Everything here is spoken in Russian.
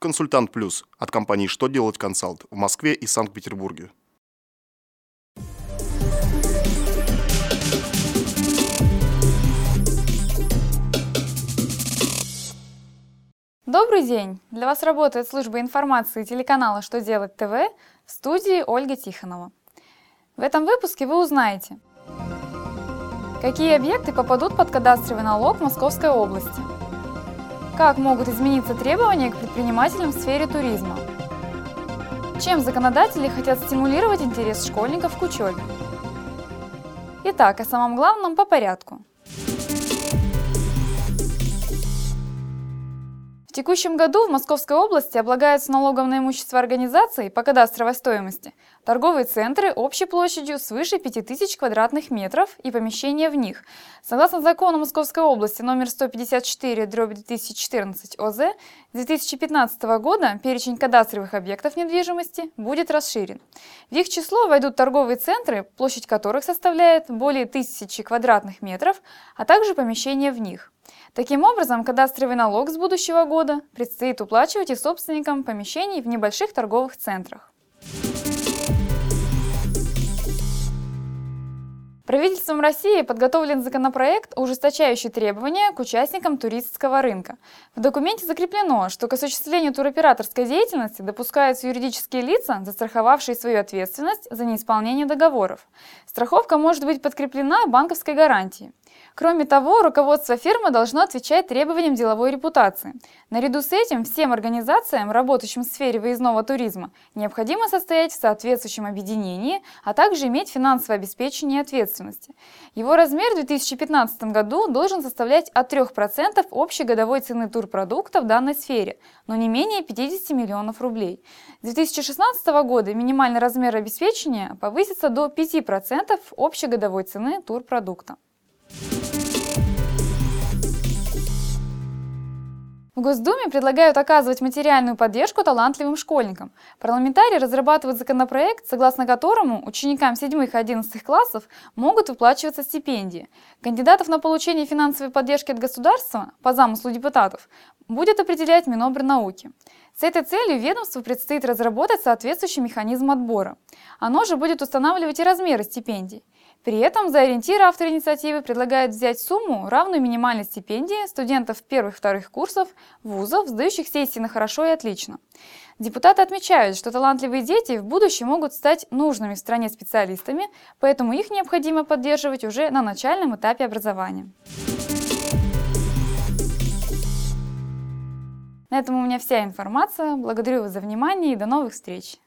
Консультант Плюс от компании «Что делать консалт» в Москве и Санкт-Петербурге. Добрый день! Для вас работает служба информации телеканала «Что делать ТВ» в студии Ольга Тихонова. В этом выпуске вы узнаете, какие объекты попадут под кадастровый налог Московской области, как могут измениться требования к предпринимателям в сфере туризма, чем законодатели хотят стимулировать интерес школьников к учебе. Итак, о самом главном по порядку – текущем году в Московской области облагаются налогом на имущество организаций по кадастровой стоимости торговые центры общей площадью свыше 5000 квадратных метров и помещения в них. Согласно закону Московской области номер 154 2014 ОЗ, с 2015 года перечень кадастровых объектов недвижимости будет расширен. В их число войдут торговые центры, площадь которых составляет более 1000 квадратных метров, а также помещения в них. Таким образом, кадастровый налог с будущего года предстоит уплачивать и собственникам помещений в небольших торговых центрах. Правительством России подготовлен законопроект, ужесточающий требования к участникам туристского рынка. В документе закреплено, что к осуществлению туроператорской деятельности допускаются юридические лица, застраховавшие свою ответственность за неисполнение договоров. Страховка может быть подкреплена банковской гарантией. Кроме того, руководство фирмы должно отвечать требованиям деловой репутации. Наряду с этим всем организациям, работающим в сфере выездного туризма, необходимо состоять в соответствующем объединении, а также иметь финансовое обеспечение и ответственности. Его размер в 2015 году должен составлять от 3% общей годовой цены турпродукта в данной сфере, но не менее 50 миллионов рублей. С 2016 года минимальный размер обеспечения повысится до 5% общей годовой цены турпродукта. В Госдуме предлагают оказывать материальную поддержку талантливым школьникам. Парламентарии разрабатывают законопроект, согласно которому ученикам 7 и 11 классов могут выплачиваться стипендии. Кандидатов на получение финансовой поддержки от государства по замыслу депутатов будет определять Минобрнауки. С этой целью ведомству предстоит разработать соответствующий механизм отбора. Оно же будет устанавливать и размеры стипендий. При этом за ориентир автор инициативы предлагает взять сумму, равную минимальной стипендии студентов первых-вторых курсов вузов, сдающих сессии на хорошо и отлично. Депутаты отмечают, что талантливые дети в будущем могут стать нужными в стране специалистами, поэтому их необходимо поддерживать уже на начальном этапе образования. На этом у меня вся информация. Благодарю вас за внимание и до новых встреч!